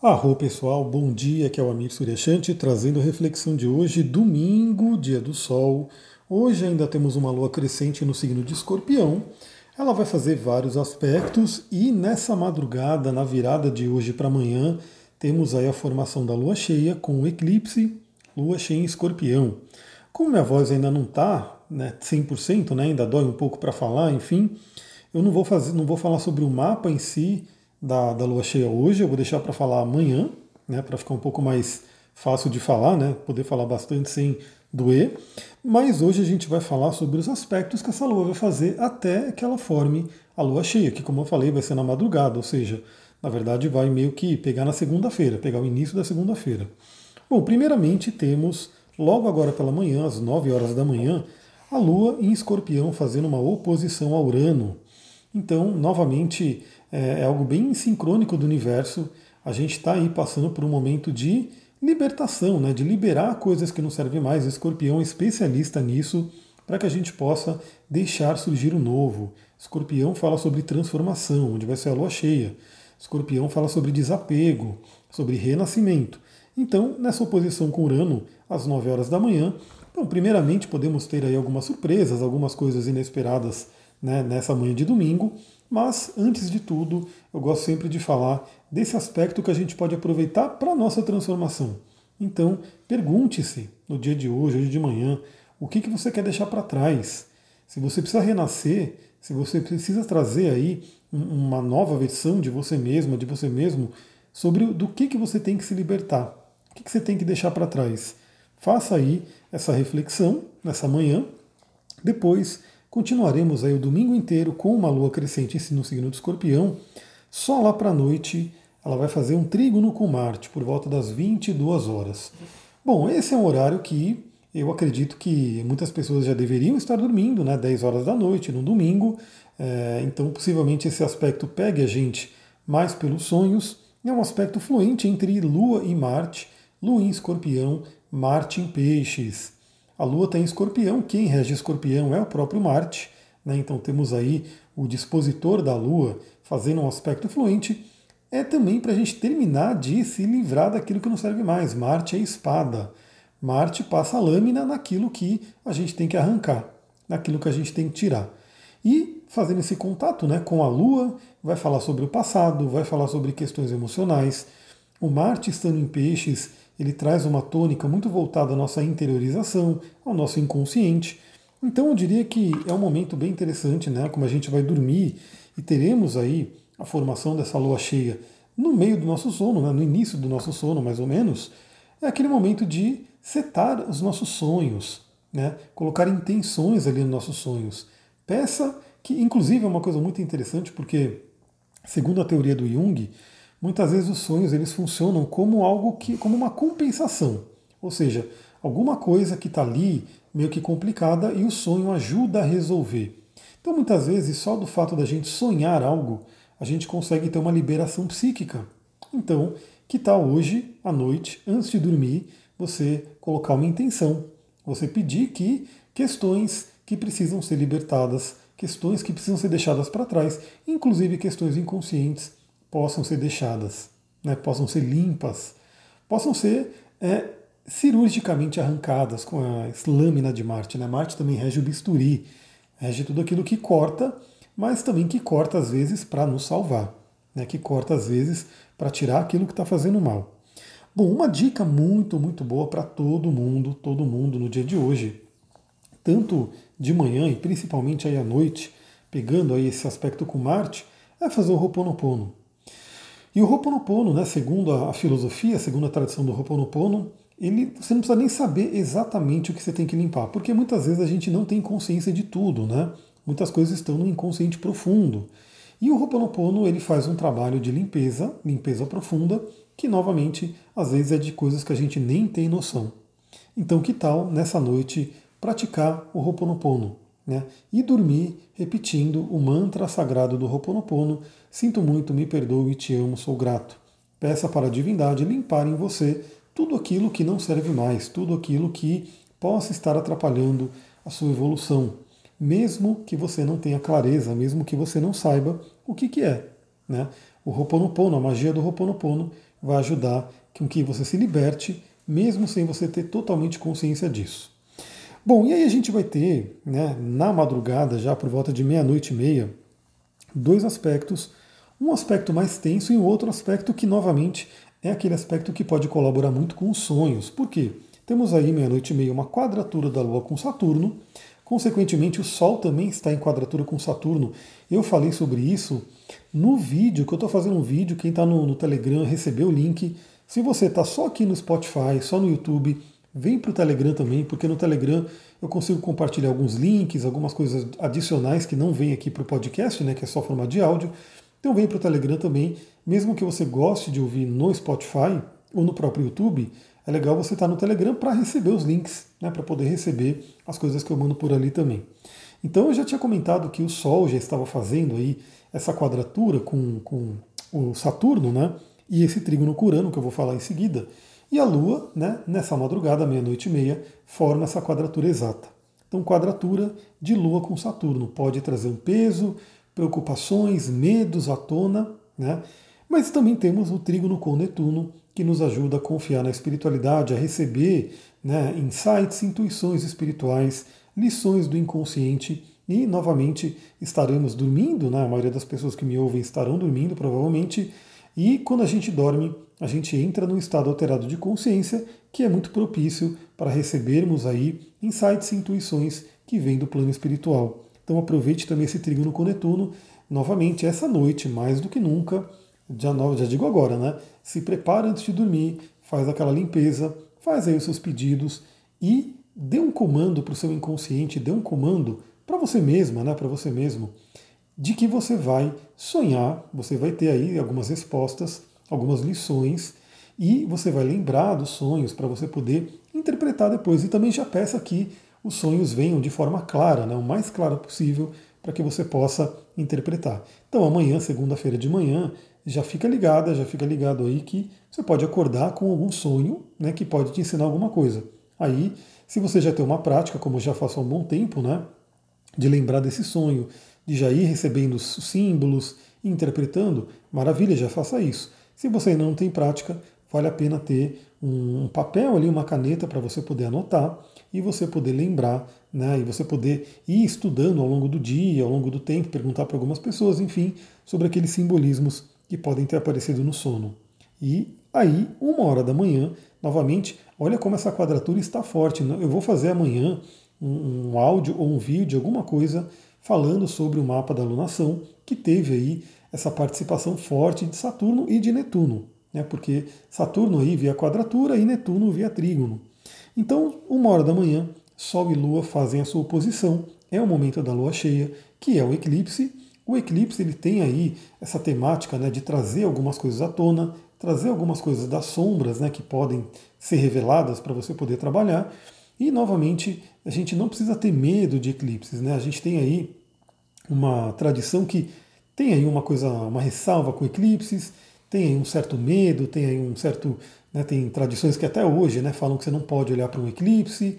Arro pessoal, bom dia, que é o Amir Suryashanti trazendo a reflexão de hoje, domingo, dia do sol. Hoje ainda temos uma lua crescente no signo de escorpião. Ela vai fazer vários aspectos e nessa madrugada, na virada de hoje para amanhã, temos aí a formação da lua cheia com o eclipse, lua cheia em escorpião. Como minha voz ainda não está né, 100%, né, ainda dói um pouco para falar, enfim, eu não vou, fazer, não vou falar sobre o mapa em si, da, da lua cheia hoje, eu vou deixar para falar amanhã, né, para ficar um pouco mais fácil de falar, né, poder falar bastante sem doer. Mas hoje a gente vai falar sobre os aspectos que essa lua vai fazer até que ela forme a lua cheia, que como eu falei vai ser na madrugada, ou seja, na verdade vai meio que pegar na segunda-feira, pegar o início da segunda-feira. Bom, primeiramente temos logo agora pela manhã, às 9 horas da manhã, a Lua em Escorpião fazendo uma oposição a Urano. Então, novamente, é, é algo bem sincrônico do universo. A gente está aí passando por um momento de libertação, né, de liberar coisas que não servem mais. Escorpião é especialista nisso para que a gente possa deixar surgir o novo. Escorpião fala sobre transformação, onde vai ser a lua cheia. Escorpião fala sobre desapego, sobre renascimento. Então, nessa oposição com Urano, às 9 horas da manhã, primeiramente podemos ter aí algumas surpresas, algumas coisas inesperadas né, nessa manhã de domingo, mas, antes de tudo, eu gosto sempre de falar desse aspecto que a gente pode aproveitar para a nossa transformação. Então, pergunte-se no dia de hoje, hoje de manhã, o que, que você quer deixar para trás. Se você precisa renascer, se você precisa trazer aí uma nova versão de você mesma, de você mesmo, sobre do que, que você tem que se libertar, o que, que você tem que deixar para trás. Faça aí essa reflexão nessa manhã. Depois Continuaremos aí o domingo inteiro com uma lua crescente no signo do escorpião. Só lá para a noite ela vai fazer um trígono com Marte por volta das 22 horas. Bom, esse é um horário que eu acredito que muitas pessoas já deveriam estar dormindo, né? 10 horas da noite, no domingo. É, então, possivelmente esse aspecto pegue a gente mais pelos sonhos. É um aspecto fluente entre Lua e Marte, Lua em Escorpião, Marte em Peixes. A Lua está em escorpião, quem rege escorpião é o próprio Marte, né? então temos aí o dispositor da Lua fazendo um aspecto fluente. É também para a gente terminar de se livrar daquilo que não serve mais. Marte é espada. Marte passa a lâmina naquilo que a gente tem que arrancar, naquilo que a gente tem que tirar. E fazendo esse contato né, com a Lua, vai falar sobre o passado, vai falar sobre questões emocionais. O Marte estando em peixes ele traz uma tônica muito voltada à nossa interiorização, ao nosso inconsciente. Então eu diria que é um momento bem interessante, né? Como a gente vai dormir e teremos aí a formação dessa lua cheia no meio do nosso sono, né? no início do nosso sono, mais ou menos, é aquele momento de setar os nossos sonhos, né? colocar intenções ali nos nossos sonhos. Peça, que inclusive é uma coisa muito interessante, porque, segundo a teoria do Jung, muitas vezes os sonhos eles funcionam como algo que, como uma compensação, ou seja, alguma coisa que está ali meio que complicada e o sonho ajuda a resolver. Então muitas vezes só do fato da gente sonhar algo a gente consegue ter uma liberação psíquica. Então, que tal hoje à noite, antes de dormir, você colocar uma intenção, você pedir que questões que precisam ser libertadas, questões que precisam ser deixadas para trás, inclusive questões inconscientes, possam ser deixadas, né, possam ser limpas, possam ser é, cirurgicamente arrancadas com a lâmina de Marte. Né? Marte também rege o bisturi, rege tudo aquilo que corta, mas também que corta às vezes para nos salvar, né? que corta às vezes para tirar aquilo que está fazendo mal. Bom, uma dica muito, muito boa para todo mundo, todo mundo no dia de hoje, tanto de manhã e principalmente aí à noite, pegando aí esse aspecto com Marte, é fazer o Ho'oponopono. E o Ho'oponopono, né, segundo a filosofia, segundo a tradição do Ho'oponopono, ele, você não precisa nem saber exatamente o que você tem que limpar, porque muitas vezes a gente não tem consciência de tudo, né? Muitas coisas estão no inconsciente profundo. E o Ho'oponopono, ele faz um trabalho de limpeza, limpeza profunda, que novamente, às vezes é de coisas que a gente nem tem noção. Então, que tal nessa noite praticar o Ho'oponopono? Né? E dormir repetindo o mantra sagrado do Ho'oponopono, sinto muito, me perdoe, te amo, sou grato. Peça para a divindade limpar em você tudo aquilo que não serve mais, tudo aquilo que possa estar atrapalhando a sua evolução, mesmo que você não tenha clareza, mesmo que você não saiba o que, que é. Né? O Ho'oponopono, a magia do Ho'oponopono, vai ajudar com que você se liberte, mesmo sem você ter totalmente consciência disso. Bom, e aí a gente vai ter, né, na madrugada, já por volta de meia-noite e meia, dois aspectos. Um aspecto mais tenso e um outro aspecto que, novamente, é aquele aspecto que pode colaborar muito com os sonhos. Por quê? Temos aí meia-noite e meia uma quadratura da Lua com Saturno. Consequentemente, o Sol também está em quadratura com Saturno. Eu falei sobre isso no vídeo, que eu estou fazendo um vídeo. Quem está no, no Telegram recebeu o link. Se você está só aqui no Spotify, só no YouTube, vem para o Telegram também, porque no Telegram eu consigo compartilhar alguns links, algumas coisas adicionais que não vem aqui para o podcast, né, que é só formato de áudio. Então vem para o Telegram também, mesmo que você goste de ouvir no Spotify ou no próprio YouTube, é legal você estar tá no Telegram para receber os links, né, para poder receber as coisas que eu mando por ali também. Então eu já tinha comentado que o Sol já estava fazendo aí essa quadratura com, com o Saturno, né, e esse trígono curano que eu vou falar em seguida. E a Lua, né, nessa madrugada, meia-noite e meia, forma essa quadratura exata. Então, quadratura de Lua com Saturno pode trazer um peso, preocupações, medos à tona, né? Mas também temos o trígono com Netuno, que nos ajuda a confiar na espiritualidade, a receber né, insights, intuições espirituais, lições do inconsciente e, novamente, estaremos dormindo, né? a maioria das pessoas que me ouvem estarão dormindo, provavelmente, e quando a gente dorme, a gente entra num estado alterado de consciência que é muito propício para recebermos aí insights e intuições que vêm do plano espiritual. Então aproveite também esse trígono com Netuno, novamente essa noite, mais do que nunca, já, já digo agora, né? Se prepara antes de dormir, faz aquela limpeza, faz aí os seus pedidos e dê um comando para o seu inconsciente, dê um comando para você mesma, né? Para você mesmo, de que você vai sonhar, você vai ter aí algumas respostas, algumas lições e você vai lembrar dos sonhos para você poder interpretar depois. E também já peça que os sonhos venham de forma clara, né? o mais clara possível, para que você possa interpretar. Então amanhã, segunda-feira de manhã, já fica ligada, já fica ligado aí que você pode acordar com algum sonho né, que pode te ensinar alguma coisa. Aí, se você já tem uma prática, como eu já faço há um bom tempo, né, de lembrar desse sonho, de já ir recebendo os símbolos, interpretando, maravilha, já faça isso. Se você não tem prática, vale a pena ter um papel ali, uma caneta para você poder anotar e você poder lembrar, né, e você poder ir estudando ao longo do dia, ao longo do tempo, perguntar para algumas pessoas, enfim, sobre aqueles simbolismos que podem ter aparecido no sono. E aí, uma hora da manhã, novamente, olha como essa quadratura está forte. Né? Eu vou fazer amanhã um, um áudio ou um vídeo, alguma coisa, falando sobre o mapa da lunação, que teve aí essa participação forte de Saturno e de Netuno, né? porque Saturno aí via quadratura e Netuno via trígono. Então, uma hora da manhã, Sol e Lua fazem a sua oposição, é o momento da Lua cheia, que é o eclipse, o eclipse ele tem aí essa temática né, de trazer algumas coisas à tona, trazer algumas coisas das sombras né, que podem ser reveladas para você poder trabalhar. E novamente, a gente não precisa ter medo de eclipses. Né? A gente tem aí uma tradição que tem aí uma coisa, uma ressalva com eclipses, tem aí um certo medo, tem aí um certo. Né, tem tradições que até hoje né, falam que você não pode olhar para um eclipse.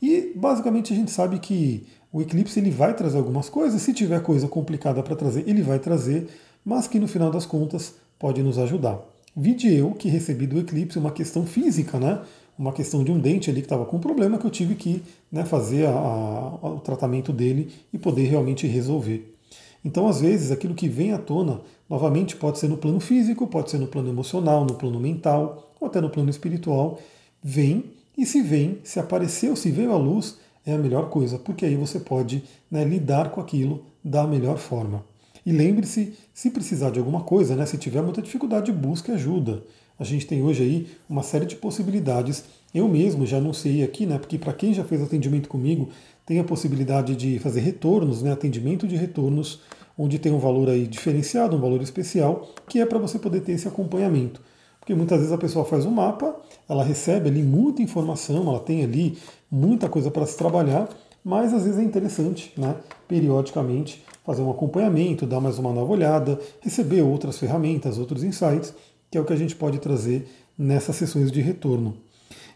E basicamente a gente sabe que o eclipse ele vai trazer algumas coisas, se tiver coisa complicada para trazer, ele vai trazer, mas que no final das contas pode nos ajudar. Vide eu que recebi do eclipse uma questão física, né? Uma questão de um dente ali que estava com problema que eu tive que né, fazer a, a, o tratamento dele e poder realmente resolver. Então, às vezes, aquilo que vem à tona, novamente, pode ser no plano físico, pode ser no plano emocional, no plano mental, ou até no plano espiritual, vem, e se vem, se apareceu, se veio à luz, é a melhor coisa, porque aí você pode né, lidar com aquilo da melhor forma. E lembre-se, se precisar de alguma coisa, né, se tiver muita dificuldade, busque ajuda. A gente tem hoje aí uma série de possibilidades. Eu mesmo já anunciei aqui, né, porque para quem já fez atendimento comigo, tem a possibilidade de fazer retornos, né, atendimento de retornos, onde tem um valor aí diferenciado, um valor especial, que é para você poder ter esse acompanhamento. Porque muitas vezes a pessoa faz um mapa, ela recebe ali muita informação, ela tem ali muita coisa para se trabalhar, mas às vezes é interessante, né, periodicamente, fazer um acompanhamento, dar mais uma nova olhada, receber outras ferramentas, outros insights, que é o que a gente pode trazer nessas sessões de retorno.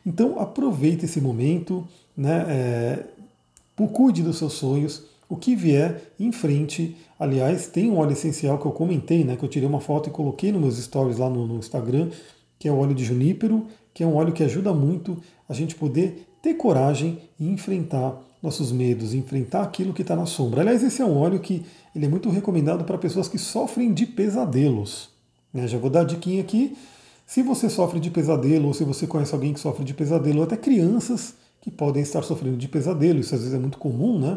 Então aproveite esse momento, né, é, cuide dos seus sonhos, o que vier em frente. Aliás, tem um óleo essencial que eu comentei, né, que eu tirei uma foto e coloquei nos meus stories lá no, no Instagram, que é o óleo de junípero, que é um óleo que ajuda muito a gente poder ter coragem e enfrentar nossos medos, enfrentar aquilo que está na sombra. Aliás, esse é um óleo que ele é muito recomendado para pessoas que sofrem de pesadelos. Né? Já vou dar a diquinha aqui. Se você sofre de pesadelo, ou se você conhece alguém que sofre de pesadelo, ou até crianças que podem estar sofrendo de pesadelo, isso às vezes é muito comum, né?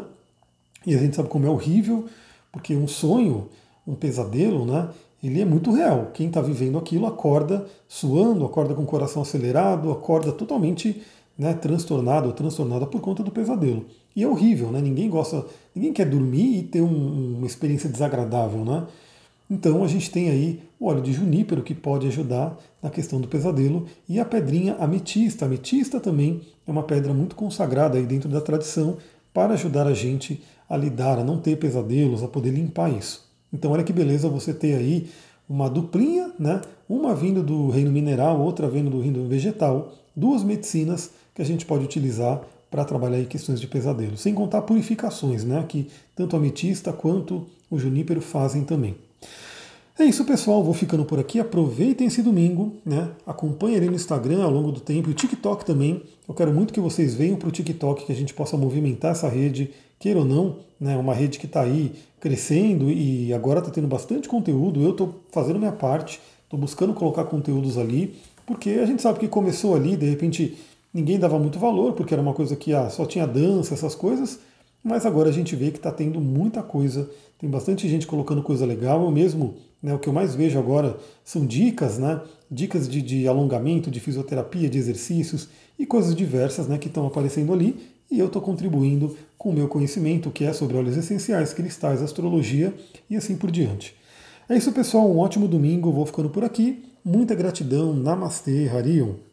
E a gente sabe como é horrível, porque um sonho, um pesadelo, né? Ele é muito real. Quem está vivendo aquilo acorda suando, acorda com o coração acelerado, acorda totalmente né, transtornado ou transtornada por conta do pesadelo. E é horrível, né? Ninguém gosta, ninguém quer dormir e ter um, uma experiência desagradável, né? Então a gente tem aí o óleo de junípero que pode ajudar na questão do pesadelo e a pedrinha ametista. A ametista também é uma pedra muito consagrada aí dentro da tradição para ajudar a gente a lidar, a não ter pesadelos, a poder limpar isso. Então olha que beleza você ter aí uma duplinha, né? Uma vindo do reino mineral, outra vindo do reino vegetal, duas medicinas que a gente pode utilizar para trabalhar questões de pesadelo, sem contar purificações, né? Que tanto a ametista quanto o junípero fazem também. É isso, pessoal. Vou ficando por aqui. Aproveitem esse domingo, né? Acompanhem ali no Instagram ao longo do tempo e o TikTok também. Eu quero muito que vocês venham para o TikTok, que a gente possa movimentar essa rede, queira ou não, né? Uma rede que está aí crescendo e agora está tendo bastante conteúdo. Eu estou fazendo minha parte, estou buscando colocar conteúdos ali, porque a gente sabe que começou ali, de repente ninguém dava muito valor, porque era uma coisa que ah, só tinha dança, essas coisas. Mas agora a gente vê que está tendo muita coisa, tem bastante gente colocando coisa legal. Eu mesmo, né, o que eu mais vejo agora são dicas, né, dicas de, de alongamento, de fisioterapia, de exercícios e coisas diversas né, que estão aparecendo ali. E eu estou contribuindo com o meu conhecimento, que é sobre óleos essenciais, cristais, astrologia e assim por diante. É isso, pessoal. Um ótimo domingo. Vou ficando por aqui. Muita gratidão. Namastê, Harion.